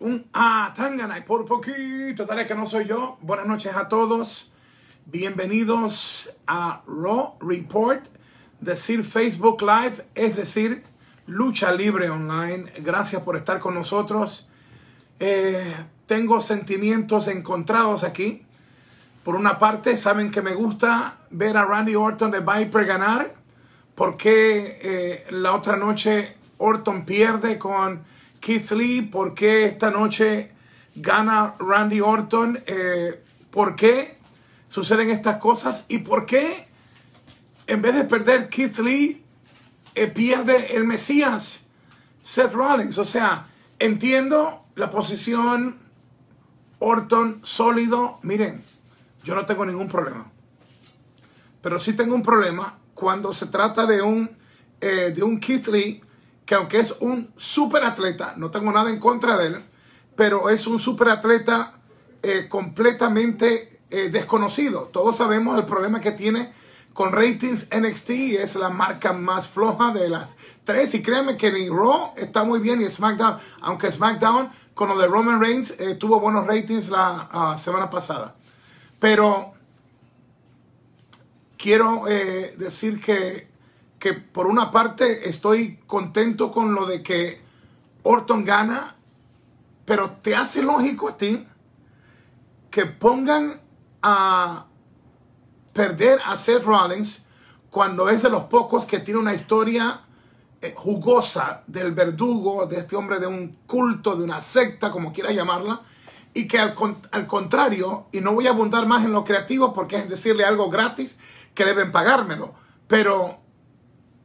Un ah, tangana y por poquito, dale que no soy yo. Buenas noches a todos. Bienvenidos a Raw Report, decir Facebook Live, es decir, Lucha Libre Online. Gracias por estar con nosotros. Eh, tengo sentimientos encontrados aquí. Por una parte, saben que me gusta ver a Randy Orton de Viper ganar. Porque eh, la otra noche Orton pierde con Keith Lee? ¿Por qué esta noche gana Randy Orton? Eh, ¿Por qué suceden estas cosas? ¿Y por qué en vez de perder Keith Lee eh, pierde el Mesías Seth Rollins? O sea, entiendo la posición Orton sólido. Miren, yo no tengo ningún problema. Pero sí tengo un problema cuando se trata de un, eh, de un Keith Lee que aunque es un super atleta, no tengo nada en contra de él, pero es un super atleta eh, completamente eh, desconocido. Todos sabemos el problema que tiene con ratings NXT, es la marca más floja de las tres. Y créanme que ni Raw está muy bien y SmackDown, aunque SmackDown con lo de Roman Reigns eh, tuvo buenos ratings la ah, semana pasada. Pero quiero decir que que por una parte estoy contento con lo de que Orton gana, pero te hace lógico a ti que pongan a perder a Seth Rollins cuando es de los pocos que tiene una historia eh, jugosa del verdugo, de este hombre de un culto, de una secta, como quiera llamarla, y que al, al contrario, y no voy a abundar más en lo creativo porque es decirle algo gratis que deben pagármelo, pero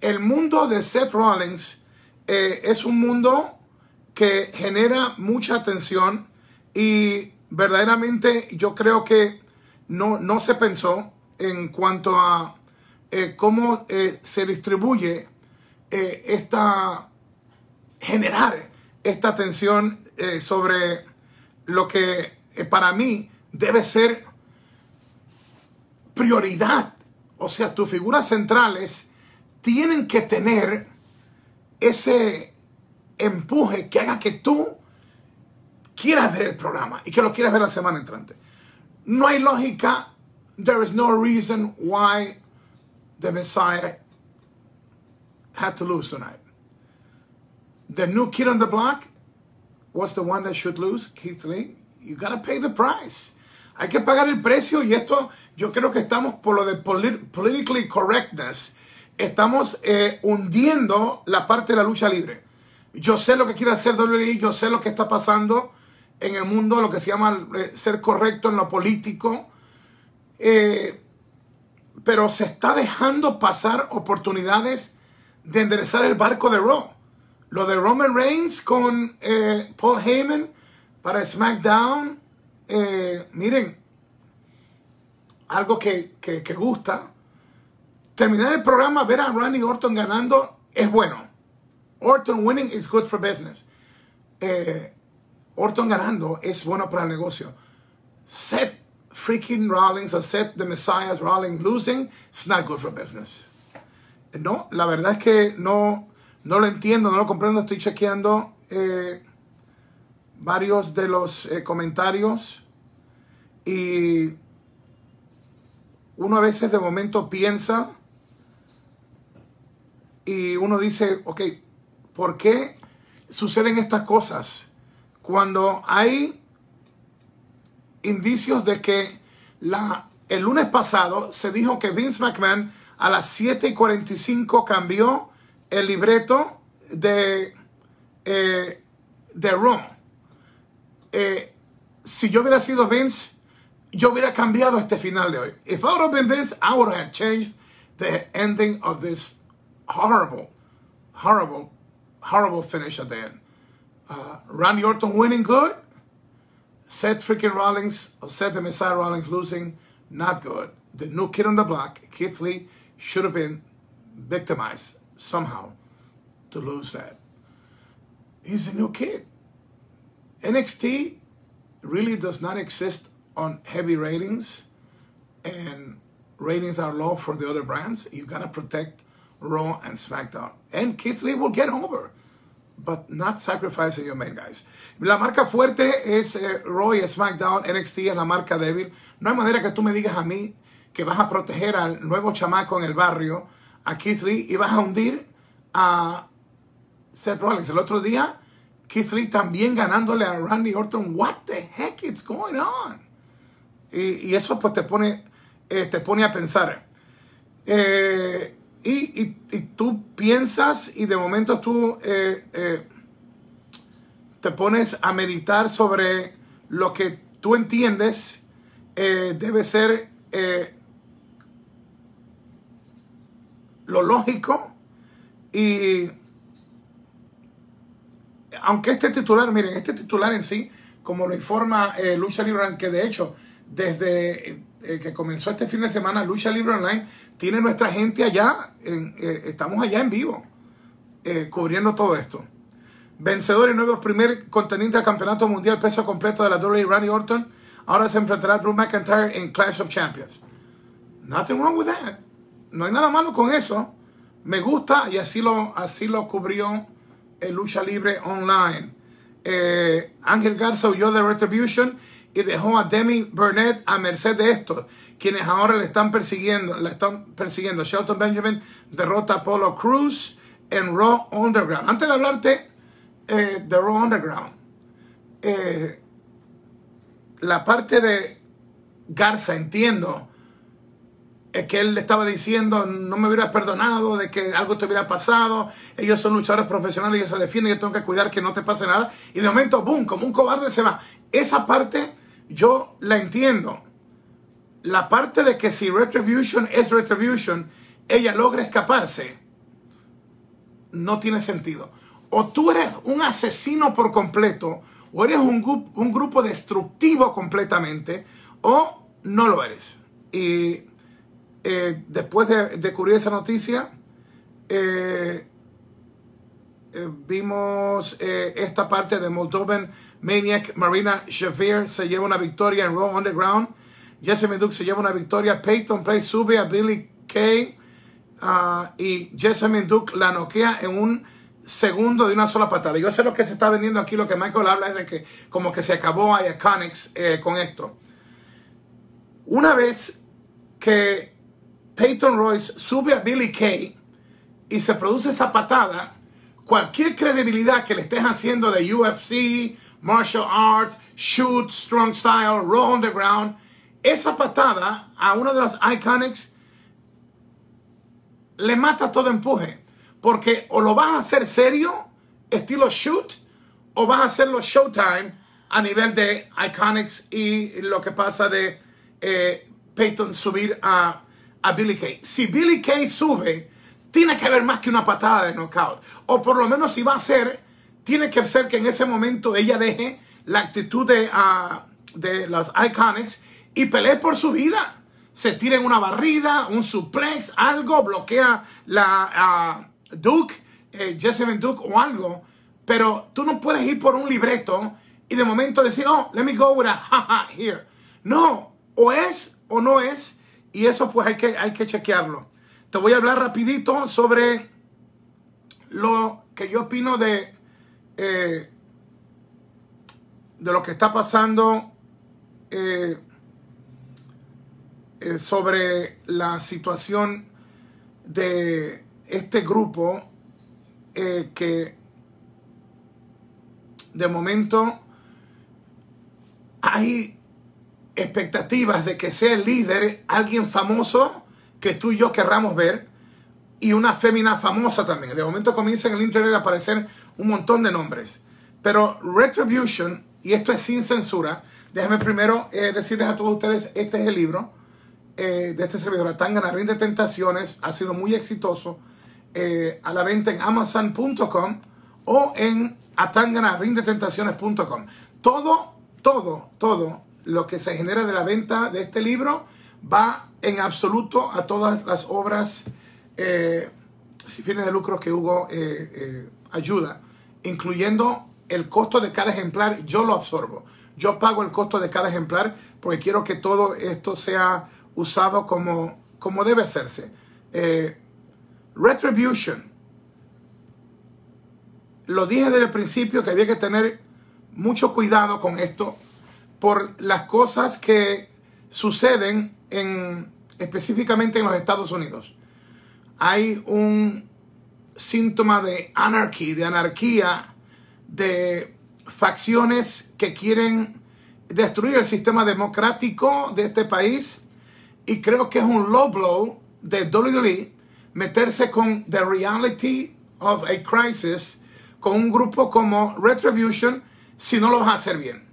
el mundo de Seth Rollins eh, es un mundo que genera mucha atención y verdaderamente yo creo que no, no se pensó en cuanto a eh, cómo eh, se distribuye esta, generar esta atención sobre lo que para mí debe ser prioridad. O sea, tus figuras centrales tienen que tener ese empuje que haga que tú quieras ver el programa y que lo quieras ver la semana entrante. No hay lógica. There is no reason why the Messiah had to lose tonight. The new kid on the block was the one that should lose, Keith Lee. You gotta pay the price. Hay que pagar el precio y esto yo creo que estamos por lo de politically correctness estamos eh, hundiendo la parte de la lucha libre. Yo sé lo que quiere hacer WWE, yo sé lo que está pasando en el mundo, lo que se llama eh, ser correcto en lo político, eh, pero se está dejando pasar oportunidades de enderezar el barco de Raw. Lo de Roman Reigns con Paul Heyman para SmackDown, miren, algo que, que gusta terminar el programa, ver a Randy Orton ganando es bueno. Orton winning is good for business. Eh, Orton ganando es bueno para el negocio. Seth freaking Rollins, a Seth the Messiah Rollins losing, it's not good for business. No, la verdad es que no, no lo entiendo, no lo comprendo. Estoy chequeando eh, varios de los eh, comentarios y uno a veces de momento piensa y uno dice, ok, ¿por qué suceden estas cosas? Cuando hay indicios de que la, el lunes pasado se dijo que Vince McMahon a las 7 y 45 cambió el libreto de, eh, de. Eh, si yo hubiera sido Vince, yo hubiera cambiado este final de hoy. If I would have been Vince, I would have changed the ending of this horrible, horrible, horrible finish at the end. Uh, Randy Orton winning good. Seth freaking Rollins, or Seth the Messiah Rollins losing, not good. The new kid on the block, Keith Lee, should have been victimized somehow to lose that. He's a new kid. NXT really does not exist on heavy ratings, and ratings are low for the other brands. You gotta protect Raw and SmackDown. And Keith Lee will get over. but not sacrificing your main guys. La marca fuerte es eh, Roy SmackDown, NXT es la marca débil. No hay manera que tú me digas a mí que vas a proteger al nuevo chamaco en el barrio, a Keith Lee, y vas a hundir a Seth Rollins. El otro día, Keith Lee también ganándole a Randy Orton. What the heck is going on? Y, eso pues te pone, eh, te pone a pensar. Eh, y, tú piensas y de momento tú eh, te pones a meditar sobre lo que tú entiendes debe ser lo lógico y aunque este titular, miren, este titular en sí, como lo informa eh, Lucha Libre, que de hecho, desde eh, que comenzó este fin de semana, Lucha Libre Online tiene nuestra gente allá, eh, estamos allá en vivo, cubriendo todo esto. Vencedor y nuevo primer contendiente al campeonato mundial peso completo de la WWE, Randy Orton, ahora se enfrentará a Drew McIntyre en Clash of Champions. Nothing wrong with that. No hay nada malo con eso. Me gusta y así lo, así lo cubrió el Lucha Libre Online. Eh, Ángel Garza huyó de Retribution y dejó a Demi Burnett a merced de esto, quienes ahora le están persiguiendo. Le están persiguiendo. Shelton Benjamin derrota a Apollo Cruz en Raw Underground. Antes de hablarte eh, de Raw Underground, eh, la parte de Garza, entiendo es que él le estaba diciendo, no me hubieras perdonado de que algo te hubiera pasado, ellos son luchadores profesionales, ellos se defienden, yo tengo que cuidar que no te pase nada. Y de momento, boom, como un cobarde se va. Esa parte yo la entiendo. La parte de que si Retribution es Retribution, ella logra escaparse, no tiene sentido. O tú eres un asesino por completo, o eres un, un grupo destructivo completamente, o no lo eres. Y eh, después de, de, cubrir esa noticia, eh, eh, vimos esta parte de Moldovan Maniac. Marina Shafir se lleva una victoria en Raw Underground. Jesse Duke se lleva una victoria. Peyton Place sube a Billy Kay. Ah, y Jesse Duke la noquea en un segundo de una sola patada. Yo sé lo que se está vendiendo aquí. Lo que Michael habla es de que como que se acabó a Iconics con esto. Una vez que Peyton Royce sube a Billy Kay y se produce esa patada, cualquier credibilidad que le estés haciendo de UFC, martial arts, shoot, strong style, raw underground, esa patada a uno de los iconics le mata todo empuje. Porque o lo vas a hacer serio, estilo shoot, o vas a hacerlo showtime a nivel de iconics y lo que pasa de eh, Peyton subir a a Billy Kay. Si Billy Kay sube, tiene que haber más que una patada de knockout. O por lo menos si va a ser, tiene que ser que en ese momento ella deje la actitud de, uh, de las Iconics y pelee por su vida. Se tire en una barrida, un suplex, algo, bloquea la uh, Duke, eh, Duke o algo. Pero tú no puedes ir por un libreto y de momento decir, oh, let me go with a haha here. No, o es o no es y eso pues hay que, hay que chequearlo. Te voy a hablar rapidito sobre lo que yo opino de, eh, de lo que está pasando eh, eh, sobre la situación de este grupo que de momento hay expectativas de que sea el líder alguien famoso que tú y yo querramos ver y una fémina famosa también. De momento comienza en el internet a aparecer un montón de nombres. Pero Retribution, y esto es sin censura, déjame primero eh, decirles a todos ustedes, este es el libro eh, de este servidor, Atangana Rinde Tentaciones, ha sido muy exitoso, eh, a la venta en amazon.com o en atanganarindetentaciones.com. Todo, todo, todo lo que se genera de la venta de este libro va en absoluto a todas las obras sin fines de lucro que Hugo ayuda, incluyendo el costo de cada ejemplar, yo lo absorbo. Yo pago el costo de cada ejemplar porque quiero que todo esto sea usado como, como debe hacerse. Retribution. lo dije desde el principio que había que tener mucho cuidado con esto por las cosas que suceden en, específicamente en los Estados Unidos. Hay un síntoma de anarquía, de anarquía, de facciones que quieren destruir el sistema democrático de este país y creo que es un low blow de WWE meterse con The Reality of a Crisis con un grupo como Retribution si no lo vas a hacer bien.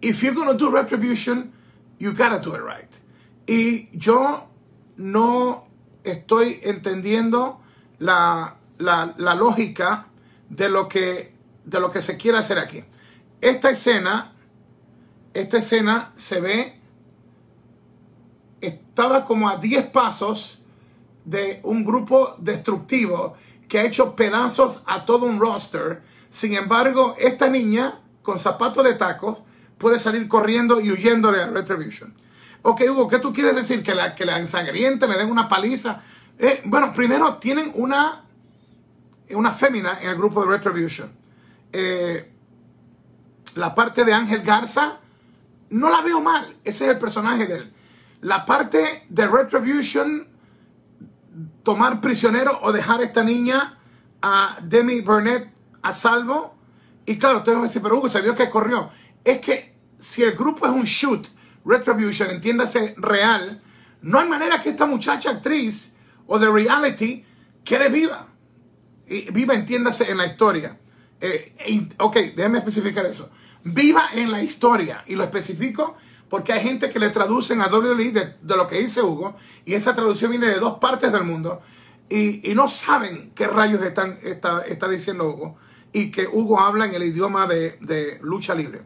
If you're going to do Retribution, you gotta do it right. Y yo no estoy entendiendo la, la, la lógica de lo, que, de lo que se quiere hacer aquí. Esta escena, esta escena se ve, estaba como a 10 pasos de un grupo destructivo que ha hecho pedazos a todo un roster. Sin embargo, esta niña con zapatos de tacos puede salir corriendo y huyéndole a Retribution. Ok, Hugo, ¿qué tú quieres decir? Que la, que la ensangriente le den una paliza. Eh, bueno, primero tienen una, una fémina en el grupo de Retribution. Eh, la parte de Ángel Garza, no la veo mal. Ese es el personaje de él. La parte de Retribution tomar prisionero o dejar a esta niña a Demi Burnett a salvo. Y claro, ustedes me dicen, pero Hugo, vio que corrió. Es que si el grupo es un shoot, Retribution, entiéndase real, no hay manera que esta muchacha actriz o de reality quede viva. Y viva, entiéndase, en la historia. Eh, ok, déjeme especificar eso. Viva en la historia. Y lo especifico porque hay gente que le traducen a WWE de, de, lo que dice Hugo, y esa traducción viene de dos partes del mundo, y, y no saben qué rayos están, está, está, diciendo Hugo, y que Hugo habla en el idioma de, de, lucha libre.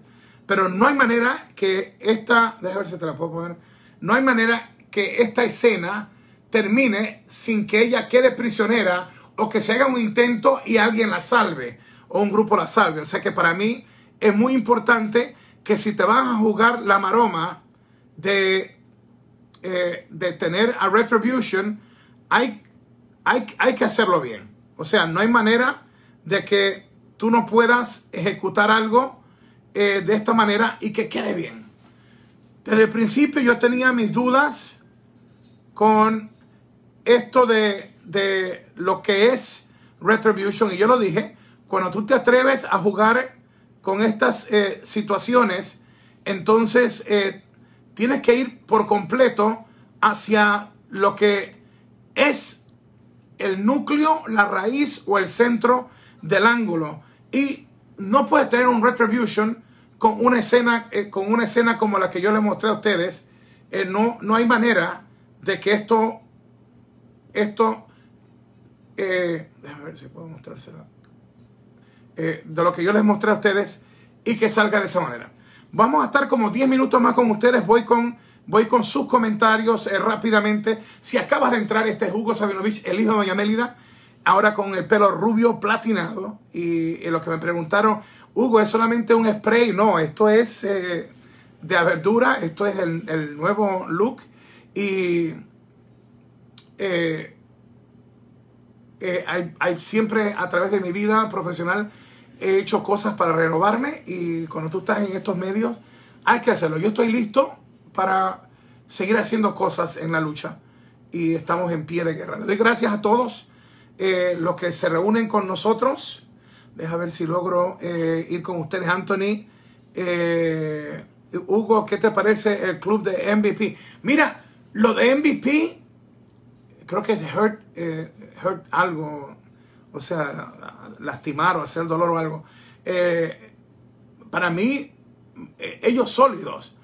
Pero no hay manera que esta, déjame ver si te la puedo poner, no hay manera que esta escena termine sin que ella quede prisionera o que se haga un intento y alguien la salve o un grupo la salve. O sea que para mí es muy importante que si te vas a jugar la maroma de, eh, de tener a Retribution, hay, hay, hay que hacerlo bien. O sea, no hay manera de que tú no puedas ejecutar algo eh, de esta manera y que quede bien. Desde el principio yo tenía mis dudas con esto de, de lo que es Retribution y yo lo dije, cuando tú te atreves a jugar con estas eh, situaciones, entonces eh, tienes que ir por completo hacia lo que es el núcleo, la raíz o el centro del ángulo. Y no puedes tener un retribution con una escena, eh, con una escena como la que yo les mostré a ustedes. No, no hay manera de que esto, esto, eh, déjame ver si puedo mostrársela. Eh, de lo que yo les mostré a ustedes y que salga de esa manera. Vamos a estar como 10 minutos más con ustedes. Voy con, voy con sus comentarios eh, rápidamente. Si acabas de entrar, este es Hugo Sabinovich, el hijo de Doña Mélida, ahora con el pelo rubio platinado. Y, y lo que me preguntaron, Hugo, ¿es solamente un spray? No, esto es de verdura, esto es el, el nuevo look. Y eh, hay, hay, siempre a través de mi vida profesional he hecho cosas para renovarme y cuando tú estás en estos medios hay que hacerlo. Yo estoy listo para seguir haciendo cosas en la lucha y estamos en pie de guerra. Le doy gracias a todos eh, los que se reúnen con nosotros. Deja ver si logro eh, ir con ustedes, Anthony. Eh, Hugo, ¿qué te parece el club de MVP? Mira, lo de MVP, creo que es Hurt, hurt algo, o sea, lastimar o hacer dolor o algo. Eh, para mí, eh, ellos sólidos,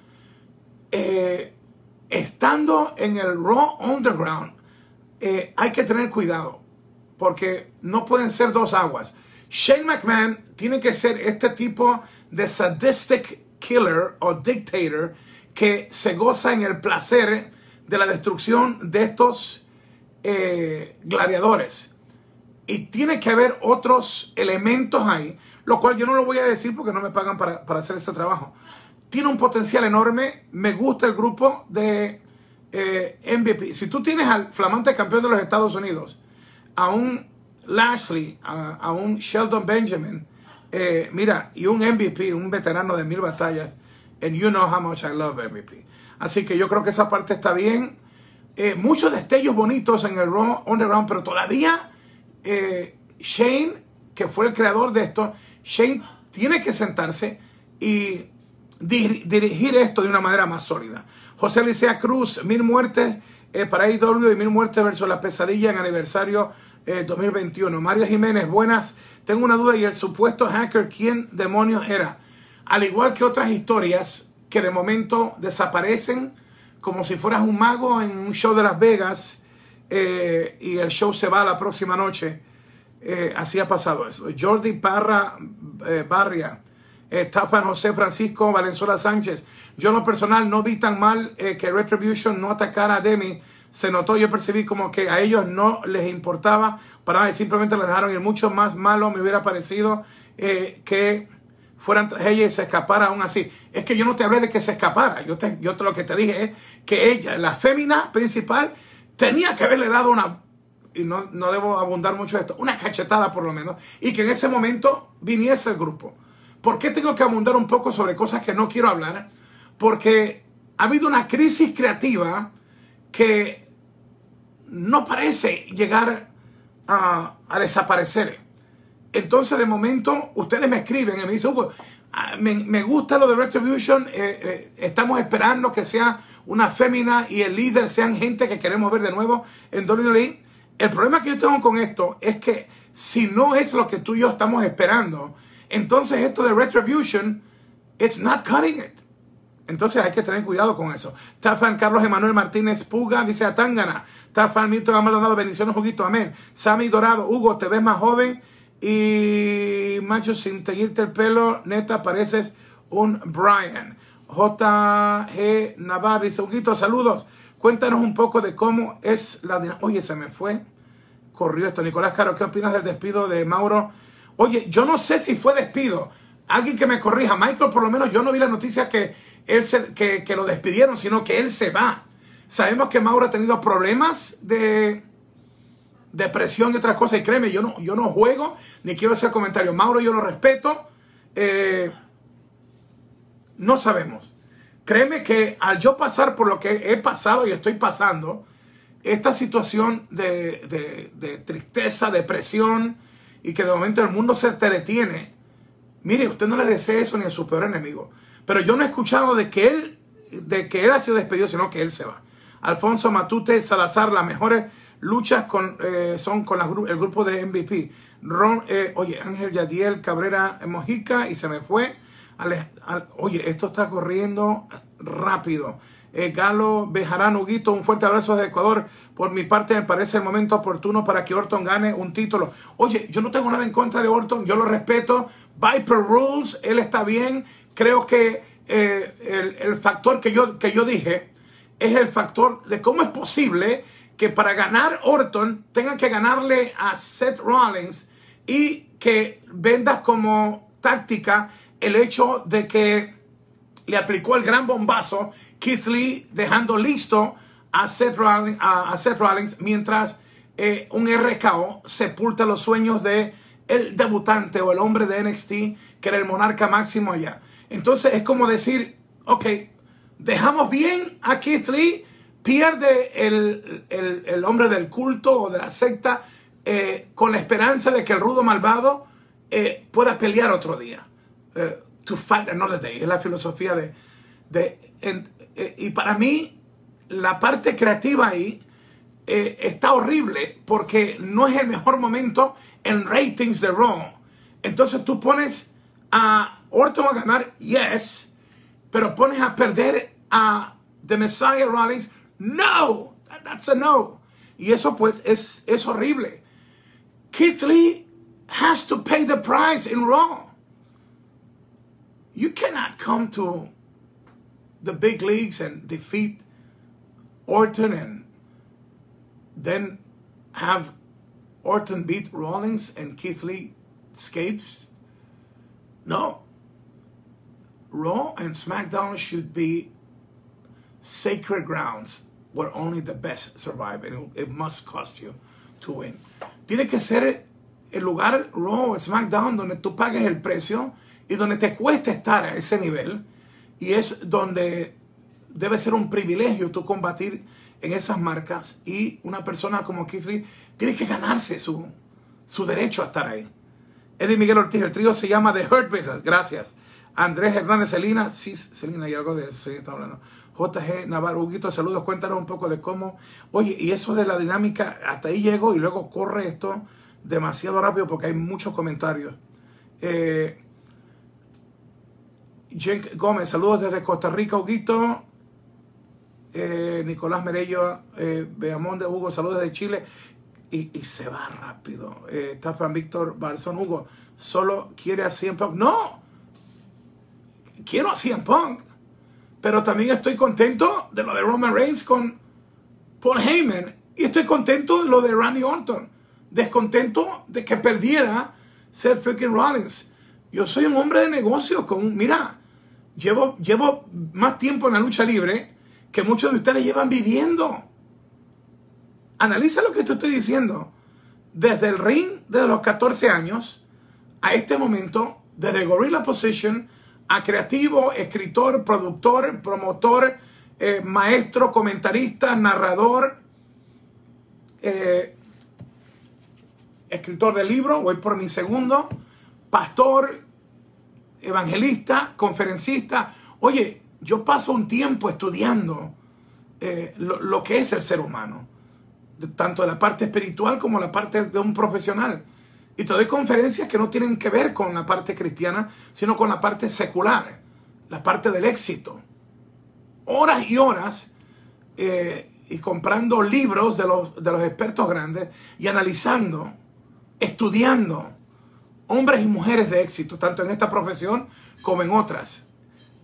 eh, estando en el Raw Underground, hay que tener cuidado, porque no pueden ser dos aguas. Shane McMahon tiene que ser este tipo de sadistic killer o dictator que se goza en el placer de la destrucción de estos eh, gladiadores. Y tiene que haber otros elementos ahí, lo cual yo no lo voy a decir porque no me pagan para, para hacer ese trabajo. Tiene un potencial enorme. Me gusta el grupo de eh, MVP. Si tú tienes al flamante campeón de los Estados Unidos, a un Lashley, a, a un Sheldon Benjamin, Eh, mira, y un MVP, un veterano de mil batallas. And you know how much I love MVP. Así que yo creo que esa parte está bien. Eh, muchos destellos bonitos en el Raw Underground, pero todavía eh, Shane, que fue el creador de esto, Shane tiene que sentarse y dirigir esto de una manera más sólida. José Licea Cruz, mil muertes eh, para IW y mil muertes versus la pesadilla en aniversario 2021. Mario Jiménez, buenas. Tengo una duda y el supuesto hacker, ¿quién demonios era? Al igual que otras historias que de momento desaparecen como si fueras un mago en un show de Las Vegas eh, y el show se va la próxima noche. Eh, así ha pasado eso. Jordi Parra eh, Barria, Tafan José Francisco Valenzuela Sánchez. Yo en lo personal no vi tan mal que Retribution no atacara a Demi. Se notó, yo percibí como que a ellos no les importaba para simplemente le dejaron ir. Mucho más malo me hubiera parecido que fueran ella y se escapara aún así. Es que yo no te hablé de que se escapara. Yo, te, yo lo que te dije es que ella, la fémina principal, tenía que haberle dado una, y no, no debo abundar mucho esto, una cachetada por lo menos, y que en ese momento viniese el grupo. ¿Por qué tengo que abundar un poco sobre cosas que no quiero hablar? Porque ha habido una crisis creativa que no parece llegar a, a desaparecer. Entonces, de momento, ustedes me escriben y me dicen, Hugo, ah, me, gusta lo de Retribution, eh, eh, estamos esperando que sea una fémina y el líder sean gente que queremos ver de nuevo en WWE. El problema que yo tengo con esto es que si no es lo que tú y yo estamos esperando, entonces esto de Retribution, it's not cutting it. Entonces hay que tener cuidado con eso. Tafan Carlos Emanuel Martínez Puga dice a Tangana. Tafan Milton Maldonado, bendiciones, juguito, amén. Sammy Dorado, Hugo, te ves más joven y macho, sin teñirte el pelo, neta, pareces un Brian. JG Navarro dice, Huguito, saludos. Cuéntanos un poco de cómo es la... Oye, se me fue. Corrió esto. Nicolás Caro, ¿qué opinas del despido de Mauro? Oye, yo no sé si fue despido. Alguien que me corrija. Michael, por lo menos yo no vi la noticia que, él se, que, que lo despidieron, sino que él se va. Sabemos que Mauro ha tenido problemas de depresión y otras cosas. Y créeme, yo no, yo no juego ni quiero hacer comentarios. Mauro, yo lo respeto. Eh, no sabemos. Créeme que al yo pasar por lo que he pasado y estoy pasando, esta situación de, de tristeza, depresión y que de momento el mundo se te detiene, mire, usted no le desea eso ni a su peor enemigo. Pero yo no he escuchado de que él, de que él ha sido despedido, sino que él se va. Alfonso Matute Salazar, las mejores luchas con, eh, son con el grupo de MVP. Ron, eh, oye, Ángel Yadiel Cabrera Mojica y se me fue. oye, esto está corriendo rápido. Eh, Galo Bejarán Huguito, un fuerte abrazo de Ecuador. Por mi parte, me parece el momento oportuno para que Orton gane un título. Oye, yo no tengo nada en contra de Orton, yo lo respeto. Viper Rules, él está bien. Creo que el, el, factor que yo, que yo dije es el factor de cómo es posible que para ganar Orton tengan que ganarle a Seth Rollins y que vendas como táctica el hecho de que le aplicó el gran bombazo Keith Lee dejando listo a Seth Rollins, a, Seth Rollins mientras eh, un RKO sepulta los sueños de el debutante o el hombre de NXT que era el monarca máximo allá. Entonces es como decir, ok, dejamos bien a Keith Lee pierde el, hombre del culto o de la secta eh, con la esperanza de que el rudo malvado eh, pueda pelear otro día. Eh, to fight another day. Es la filosofía de... de y para mí, la parte creativa ahí está horrible porque no es el mejor momento en ratings de Raw. Entonces tú pones a Orton a ganar, yes, pero pones a perder a The Messiah Rollins no, that's a no. Y eso pues es, es horrible. Keith Lee has to pay the price in Raw. You cannot come to the big leagues and defeat Orton and then have Orton beat Rawlings and Keith Lee escapes. No. Raw and SmackDown should be sacred grounds where only the best survive and it, must cost you to win. Tiene que ser el lugar Raw, SmackDown, donde tú pagues el precio y donde te cuesta estar a ese nivel. Y es donde debe ser un privilegio tú combatir en esas marcas. Y una persona como Keith Lee tiene que ganarse su, su derecho a estar ahí. Eddie Miguel Ortiz, el trío se llama The Hurt Business. Gracias. Andrés Hernández Celina, sí, Celina, y algo de Celina está hablando. JG Navarro, Huguito, saludos, cuéntanos un poco de cómo. Oye, y eso de la dinámica, hasta ahí llego y luego corre esto demasiado rápido porque hay muchos comentarios. Eh, Gómez, saludos desde Costa Rica, Huguito. Eh, Nicolás Merello, eh, Beamón de Hugo, saludos desde Chile. Y, se va rápido. Eh, Víctor Barzón, Hugo, solo quiere a 100 Punk. ¡No! Quiero a 100 Punk. Pero también estoy contento de lo de Roman Reigns con Paul Heyman. Y estoy contento de lo de Randy Orton. Descontento de que perdiera Seth freaking Rollins. Yo soy un hombre de negocios con, mira, llevo, llevo más tiempo en la lucha libre que muchos de ustedes llevan viviendo. Analiza lo que te estoy diciendo. Desde el ring de los 14 años a este momento, desde Gorilla Position a creativo, escritor, productor, promotor, eh, maestro, comentarista, narrador, eh, escritor de libro, voy por mi segundo, pastor, evangelista, conferencista. Oye, yo paso un tiempo estudiando eh, lo, que es el ser humano, tanto la parte espiritual como la parte de un profesional. Y te doy conferencias que no tienen que ver con la parte cristiana, sino con la parte secular, la parte del éxito. Horas y horas eh, y comprando libros de los, de los expertos grandes y analizando, estudiando hombres y mujeres de éxito, tanto en esta profesión como en otras.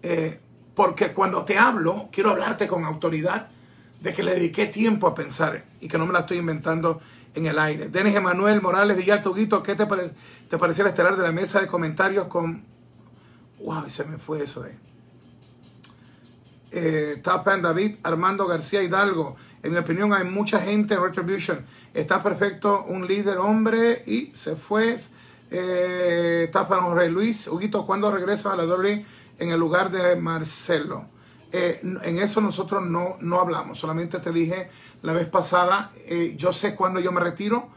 Eh, porque cuando te hablo, quiero hablarte con autoridad de que le dediqué tiempo a pensar y que no me la estoy inventando en el aire. Denis Emanuel Morales Villaltuguito, ¿qué te, te pareció el estelar de la mesa de comentarios con... ¡Wow! Se me fue eso de... Eh, Tapan David Armando García Hidalgo. En mi opinión hay mucha gente en Retribution. Está perfecto, un líder hombre y se fue. Eh, Tapan Jorge Luis. Huguito, ¿cuándo regresa a la doble en el lugar de Marcelo? Eh, en eso nosotros no, no hablamos. Solamente te dije la vez pasada, eh, yo sé cuándo yo me retiro,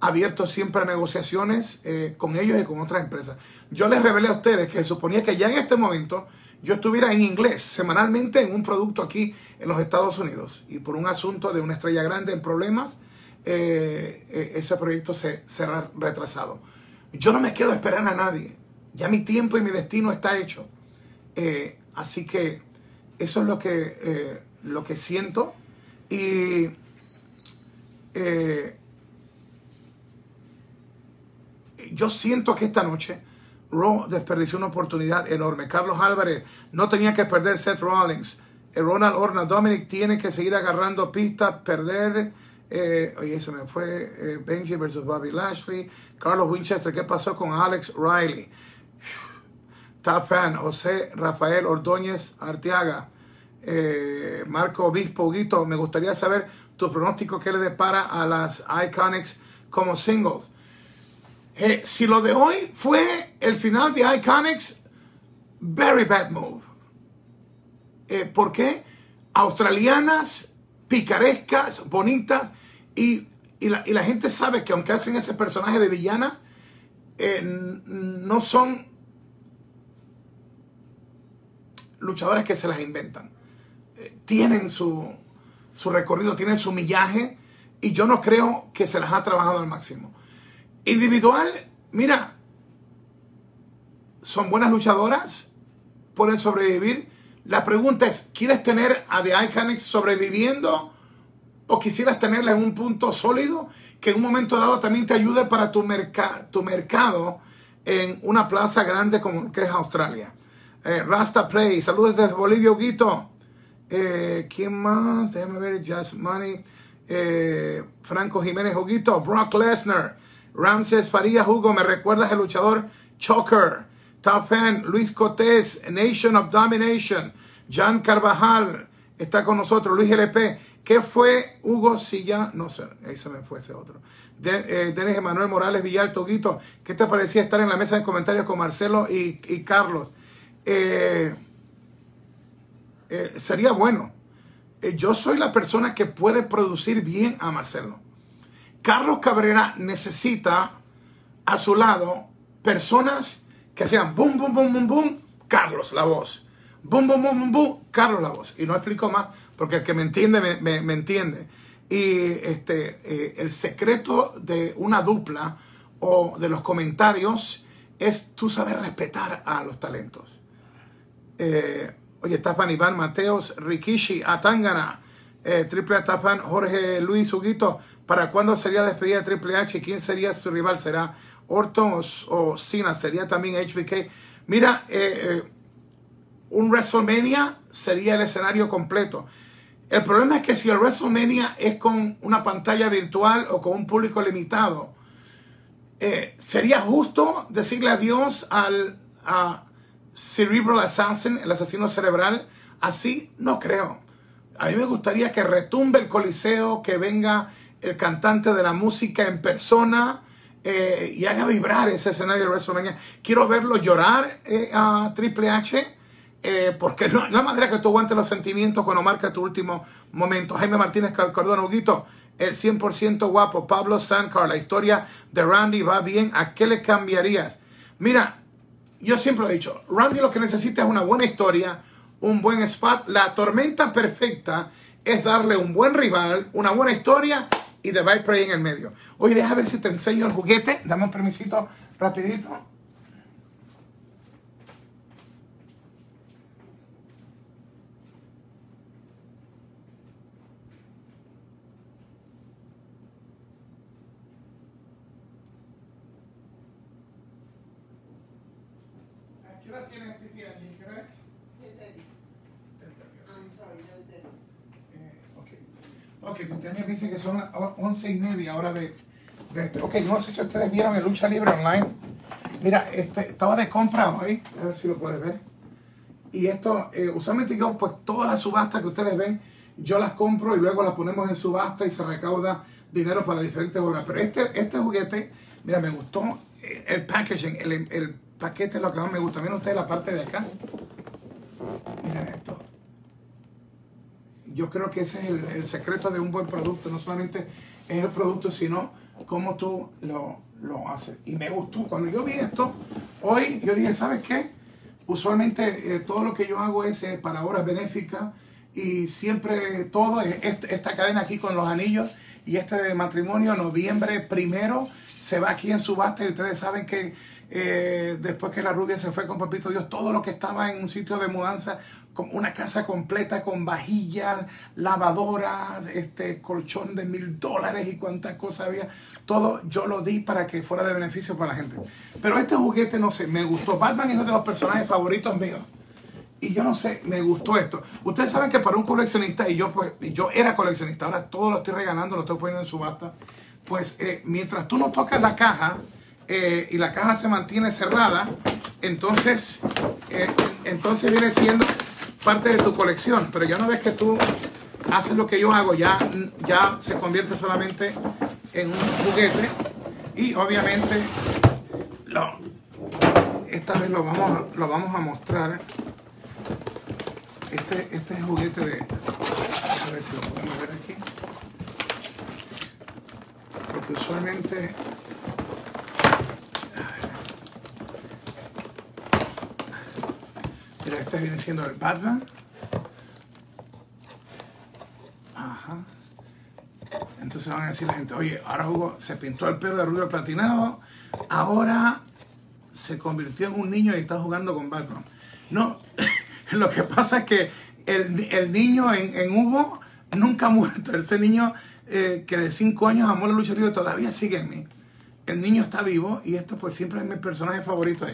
abierto siempre a negociaciones eh, con ellos y con otras empresas. Yo les revelé a ustedes que suponía que ya en este momento yo estuviera en inglés semanalmente en un producto aquí en los Estados Unidos y por un asunto de una estrella grande en problemas, eh, ese proyecto se será retrasado. Yo no me quedo a esperar a nadie. Ya mi tiempo y mi destino está hecho. así que eso es lo que, lo que siento. Y eh, yo siento que esta noche Raw desperdició una oportunidad enorme. Carlos Álvarez no tenía que perder Seth Rollins. Eh, Ronald Orna, Dominic tiene que seguir agarrando pistas, perder. Eh, oye, se me fue Benji versus Bobby Lashley. Carlos Winchester, ¿qué pasó con Alex Riley? Top fan, José Rafael Ordóñez Arteaga. Eh, Marco Obispo, Guito, me gustaría saber tu pronóstico que le depara a las Iconics como singles. Eh, si lo de hoy fue el final de Iconics, very bad move. Eh, ¿Por qué? Australianas, picarescas, bonitas, y, la, gente sabe que aunque hacen ese personaje de villanas, no son luchadoras que se las inventan tienen su, recorrido, tienen su millaje y yo no creo que se las ha trabajado al máximo. Individual, mira, son buenas luchadoras, pueden sobrevivir. La pregunta es, ¿quieres tener a The Iconics sobreviviendo o quisieras tenerla en un punto sólido que en un momento dado también te ayude para tu, tu mercado en una plaza grande como que es Australia? Eh, Rasta Play, saludos desde Bolivia, Huguito. Eh, ¿Quién más? Déjame ver. Just Money. Eh, Franco Jiménez Huguito. Brock Lesnar. Ramses Faría Hugo. Me recuerdas el luchador Choker. Top Fan. Luis Cotés. Nation of Domination. Jan Carvajal. Está con nosotros. Luis LP. ¿Qué fue Hugo Silla? No sé, ahí se me fue ese otro. De, eh, Denis Emanuel Morales Villar Toguito, ¿qué te parecía estar en la mesa de comentarios con Marcelo y, Carlos? Eh, eh, sería bueno. yo soy la persona que puede producir bien a Marcelo. Carlos Cabrera necesita a su lado personas que sean boom, boom, boom, boom, boom, Carlos la voz. Boom, boom, boom, boom, boom, Carlos la voz. Y no explico más porque el que me entiende, me, entiende. Y este, eh, el secreto de una dupla o de los comentarios es tú saber respetar a los talentos. Eh, oye, Tapan Iván Mateos, Rikishi, Atangana, eh, Triple Tapan, Jorge Luis Huguito. ¿Para cuándo sería despedida de Triple H? ¿Quién sería su rival? ¿Será Orton o, Cena? ¿Sería también HBK? Mira, un WrestleMania sería el escenario completo. El problema es que si el WrestleMania es con una pantalla virtual o con un público limitado, eh, sería justo decirle adiós al a Cerebral Assassin, el asesino cerebral. Así no creo. A mí me gustaría que retumbe el coliseo, que venga el cantante de la música en persona eh, y haga vibrar ese escenario de WrestleMania. Quiero verlo llorar eh, a Triple H eh, porque no, no hay manera que tú aguantes los sentimientos cuando marca tu último momento. Jaime Martínez Cordón, Huguito, el 100% guapo. Pablo Sancar, la historia de Randy va bien. ¿A qué le cambiarías? Mira, yo siempre he dicho, Randy lo que necesita es una buena historia, un buen spot. La tormenta perfecta es darle un buen rival, una buena historia y de Viper en el medio. Oye, deja ver si te enseño el juguete. Dame un permisito rapidito. Me dice que son once y media hora de, de este. Ok, no sé si ustedes vieron el Lucha Libre Online. Mira, este, estaba de compra hoy, a ver si lo puedes ver. Y esto, eh, usualmente yo, pues todas las subastas que ustedes ven, yo las compro y luego las ponemos en subasta y se recauda dinero para diferentes obras. Pero este, este juguete, mira, me gustó eh, el packaging, el, el paquete es lo que más me gusta. Miren ustedes la parte de acá. Yo creo que ese es el, secreto de un buen producto. No solamente es el producto, sino cómo tú lo, lo, haces. Y me gustó. Cuando yo vi esto, hoy yo dije, ¿sabes qué? Usualmente eh, todo lo que yo hago es eh, para obras benéficas y siempre todo, esta cadena aquí con los anillos y este de matrimonio, noviembre primero, se va aquí en subasta y ustedes saben que eh, después que la rubia se fue con Papito Dios, todo lo que estaba en un sitio de mudanza una casa completa con vajillas, lavadoras, este colchón de mil dólares y cuántas cosas había. Todo yo lo di para que fuera de beneficio para la gente. Pero este juguete, no sé, me gustó. Batman es uno de los personajes favoritos míos. Y yo no sé, me gustó esto. Ustedes saben que para un coleccionista, y yo pues, yo era coleccionista, ahora todo lo estoy regalando, lo estoy poniendo en subasta. Pues eh, mientras tú no tocas la caja eh, y la caja se mantiene cerrada, entonces, eh, entonces viene siendo parte de tu colección, pero ya una vez que tú haces lo que yo hago, ya, ya se convierte solamente en un juguete y obviamente esta vez lo vamos, a, lo vamos a mostrar. Este, este es el juguete de... A ver si lo podemos ver aquí. Porque usualmente viene siendo el Batman. Ajá. Entonces van a decir la gente, oye, ahora Hugo se pintó el pelo de rubio platinado, ahora se convirtió en un niño y está jugando con Batman. No, lo que pasa es que el, niño en, Hugo nunca ha muerto. Ese niño eh, que de 5 años amó la lucha libre todavía sigue en mí. El niño está vivo y esto pues siempre es mi personaje favorito.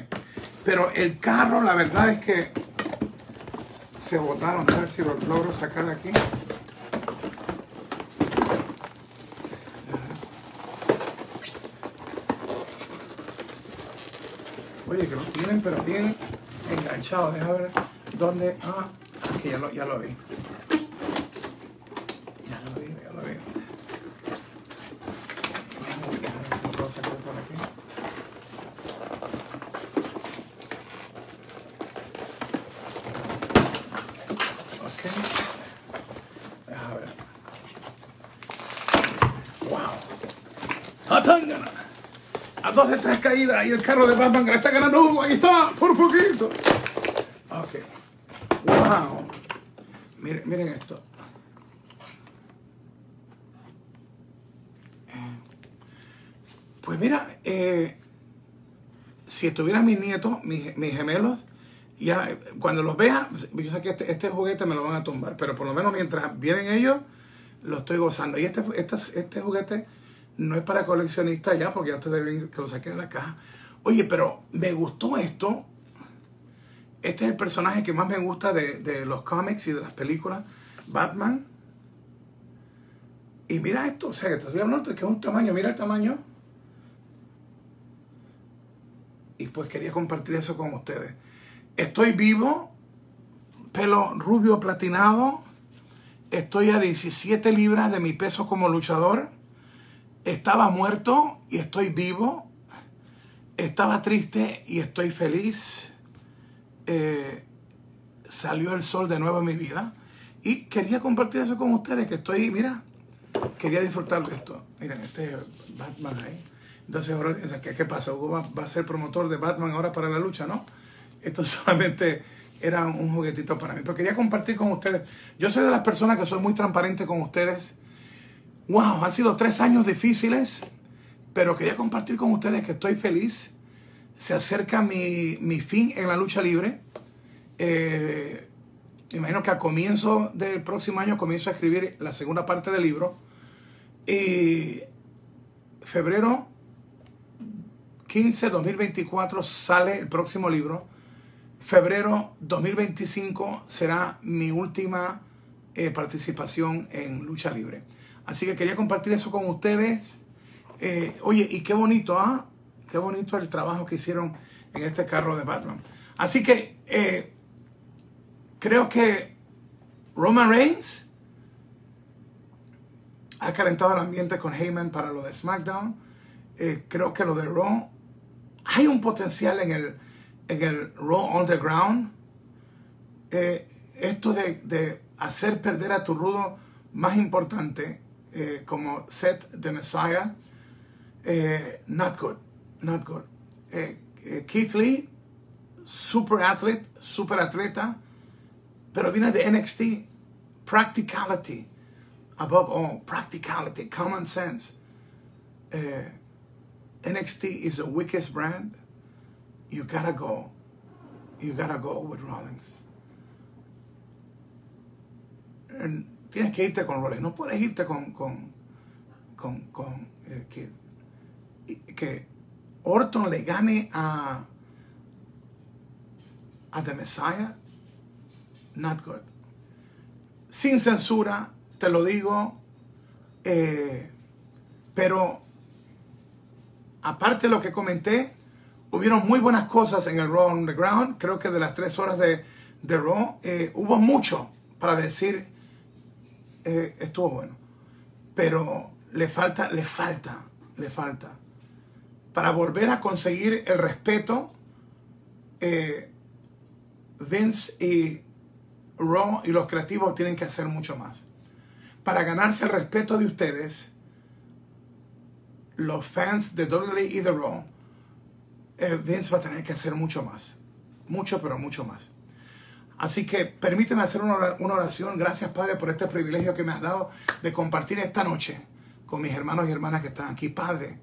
Pero el carro, la verdad es que se botaron. A ver si lo logro sacar aquí. Oye, que lo tienen, pero bien enganchado. Deja ver dónde. Ah, aquí ya lo, ya lo vi. Ya lo vi, ya lo vi. Déjame ver si lo puedo sacar por aquí. Ok. Déjame ver. Wow. ¡Atángana! A dos de tres caídas y el carro de Batman está ganando. Ahí está, por poquito. Ok. Wow. Miren, miren esto. Eh, Pues mira, eh, si estuvieran mis nietos, mis, mis gemelos, ya eh, cuando los vea, yo sé que este, este juguete me lo van a tumbar, pero por lo menos mientras vienen ellos, lo estoy gozando. Y este, este, este juguete no es para coleccionistas ya, porque ya ustedes ven que lo saqué de la caja. Oye, pero me gustó esto. Este es el personaje que más me gusta de, de los cómics y de las películas. Batman. Y mira esto, o sea, que te estoy hablando de que es un tamaño, mira el tamaño. Y pues quería compartir eso con ustedes. Estoy vivo, pelo rubio platinado. Estoy a 17 libras de mi peso como luchador. Estaba muerto y estoy vivo. Estaba triste y estoy feliz. Eh, salió el sol de nuevo en mi vida. Y quería compartir eso con ustedes, que estoy, mira, quería disfrutar de esto. Miren, este es Batman ahí. Entonces, ahora, ¿qué, qué pasa? Hugo va, va a ser promotor de Batman ahora para la lucha, ¿no? Esto solamente era un juguetito para mí. Pero quería compartir con ustedes. Yo soy de las personas que soy muy transparente con ustedes. Wow, han sido tres años difíciles, pero quería compartir con ustedes que estoy feliz. Se acerca mi, mi fin en la lucha libre. Eh, imagino que al comienzo del próximo año comienzo a escribir la segunda parte del libro. Y febrero 15, 2024 sale el próximo libro. Febrero 2025 será mi última eh, participación en lucha libre. Así que quería compartir eso con ustedes. Eh, oye, y qué bonito, ¿ah? Qué bonito el trabajo que hicieron en este carro de Batman. Así que eh, creo que Roman Reigns ha calentado el ambiente con Heyman para lo de SmackDown. Eh, creo que lo de Raw hay un potencial en el, en el Raw Underground. Eh, esto de, de, hacer perder a tu rudo más importante, eh, como Seth the Messiah, eh, not good, not good. Keith Lee, super athlete, super atleta, pero viene de NXT. Practicality, above all, practicality, common sense. NXT is the weakest brand. You gotta go. You gotta go with Rollins. And tienes que irte con Rollins. No puedes irte con, con, con, con eh, que, que Orton le gane a, a The Messiah. Not good. Sin censura, te lo digo. Eh, pero aparte de lo que comenté, hubieron muy buenas cosas en el Raw Underground. Creo que de las tres horas de, de Raw eh, hubo mucho para decir eh, estuvo bueno. Pero le falta, le falta, le falta. Para volver a conseguir el respeto, eh, Vince y Raw y los creativos tienen que hacer mucho más. Para ganarse el respeto de ustedes, los fans de WWE y de Raw, eh, Vince va a tener que hacer mucho más. Mucho, pero mucho más. Así que permíteme hacer una oración. Gracias, Padre, por este privilegio que me has dado de compartir esta noche con mis hermanos y hermanas que están aquí. Padre,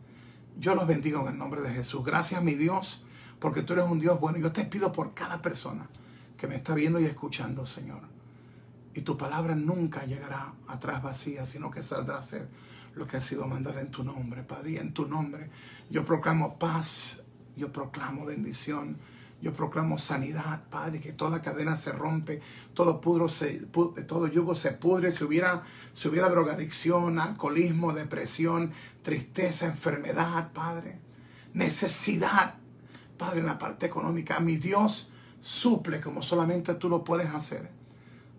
yo los bendigo en el nombre de Jesús. Gracias, mi Dios, porque tú eres un Dios bueno. Yo te pido por cada persona que me está viendo y escuchando, Señor. Y tu palabra nunca llegará atrás vacía, sino que saldrá a ser lo que ha sido mandado en tu nombre, Padre. Y en tu nombre yo proclamo paz, yo proclamo bendición, yo proclamo sanidad, Padre, que toda cadena se rompe, todo pudro se, todo yugo se pudre, si hubiera, si hubiera drogadicción, alcoholismo, depresión, tristeza, enfermedad, Padre, necesidad, Padre, en la parte económica. Mi Dios suple como solamente tú lo puedes hacer,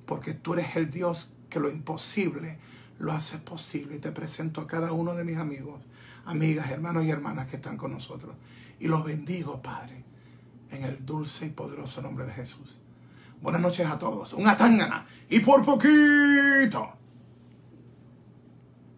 porque tú eres el Dios que lo imposible lo haces posible. Y te presento a cada uno de mis amigos, amigas, hermanos y hermanas que están con nosotros. Y los bendigo, Padre, en el dulce y poderoso nombre de Jesús. Buenas noches a todos. Un atangana. Y por poquito